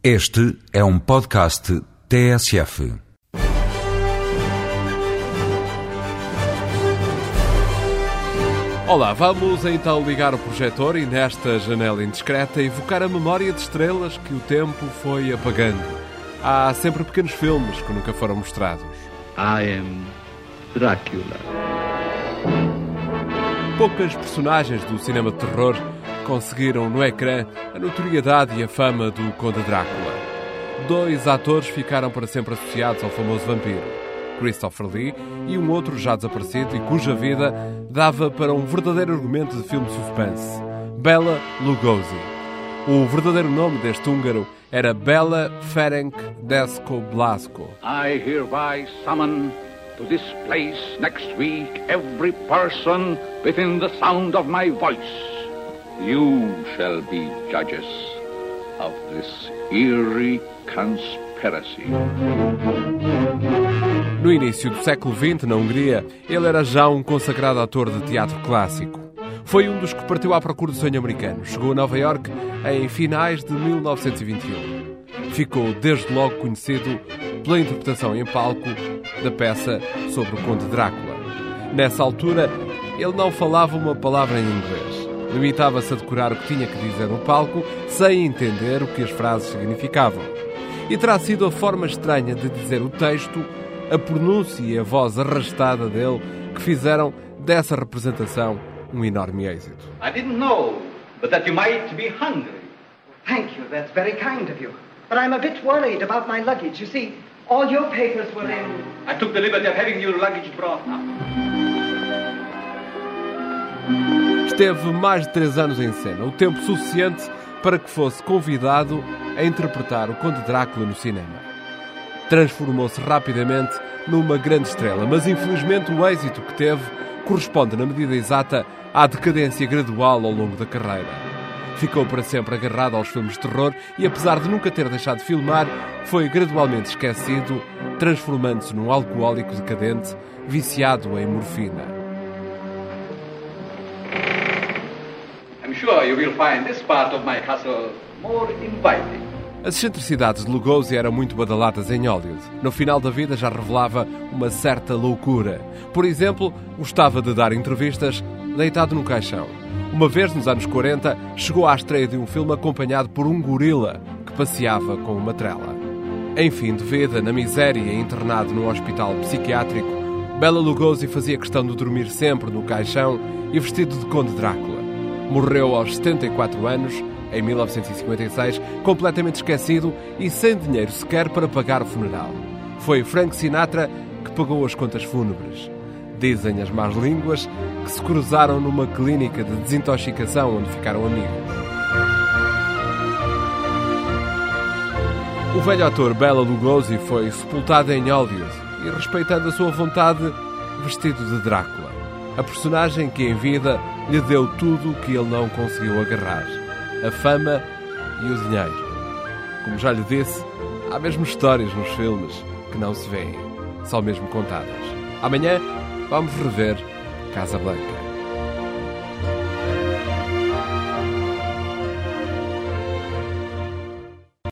Este é um podcast TSF. Olá, vamos então ligar o projetor e nesta janela indiscreta evocar a memória de estrelas que o tempo foi apagando. Há sempre pequenos filmes que nunca foram mostrados. I am Dracula. Poucas personagens do cinema de terror conseguiram no ecrã a notoriedade e a fama do Conde Drácula. Dois atores ficaram para sempre associados ao famoso vampiro, Christopher Lee e um outro já desaparecido e cuja vida dava para um verdadeiro argumento de filme suspense, Bela Lugosi. O verdadeiro nome deste húngaro era Bela Ferenc Desko Blasko. I hereby summon to this place next week every person within the sound of my voice. You shall be judges of this eerie conspiracy. No início do século XX, na Hungria, ele era já um consagrado ator de teatro clássico. Foi um dos que partiu à procura do sonho americano. Chegou a Nova York em finais de 1921. Ficou desde logo conhecido pela interpretação em palco da peça sobre o Conde Drácula. Nessa altura, ele não falava uma palavra em inglês. Limitava-se a decorar o que tinha que dizer no palco, sem entender o que as frases significavam. E terá sido a forma estranha de dizer o texto, a pronúncia e a voz arrastada dele que fizeram dessa representação um enorme êxito. I didn't know but that you might be hungry. Thank you. That's very kind of you. But I'm a bit worried about my luggage. You see, all your papers were in. I took the liberty of having your luggage brought up. Esteve mais de três anos em cena, o tempo suficiente para que fosse convidado a interpretar o Conde Drácula no cinema. Transformou-se rapidamente numa grande estrela, mas infelizmente o êxito que teve corresponde na medida exata à decadência gradual ao longo da carreira. Ficou para sempre agarrado aos filmes de terror e, apesar de nunca ter deixado de filmar, foi gradualmente esquecido, transformando-se num alcoólico decadente viciado em morfina. Sure you will find this part of my castle more inviting. As excentricidades de Lugosi eram muito badaladas em Hollywood. No final da vida já revelava uma certa loucura. Por exemplo, gostava de dar entrevistas deitado num caixão. Uma vez, nos anos 40, chegou à estreia de um filme acompanhado por um gorila que passeava com uma trela. Em fim de vida, na miséria e internado num hospital psiquiátrico, Bela Lugosi fazia questão de dormir sempre no caixão e vestido de Conde Drácula. Morreu aos 74 anos, em 1956, completamente esquecido e sem dinheiro sequer para pagar o funeral. Foi Frank Sinatra que pagou as contas fúnebres. Dizem as más línguas que se cruzaram numa clínica de desintoxicação onde ficaram amigos. O velho ator Bela Lugosi foi sepultado em Hollywood e, respeitando a sua vontade, vestido de Drácula. A personagem que em vida lhe deu tudo o que ele não conseguiu agarrar: a fama e o dinheiro. Como já lhe disse, há mesmo histórias nos filmes que não se veem, só mesmo contadas. Amanhã vamos rever Casa Blanca.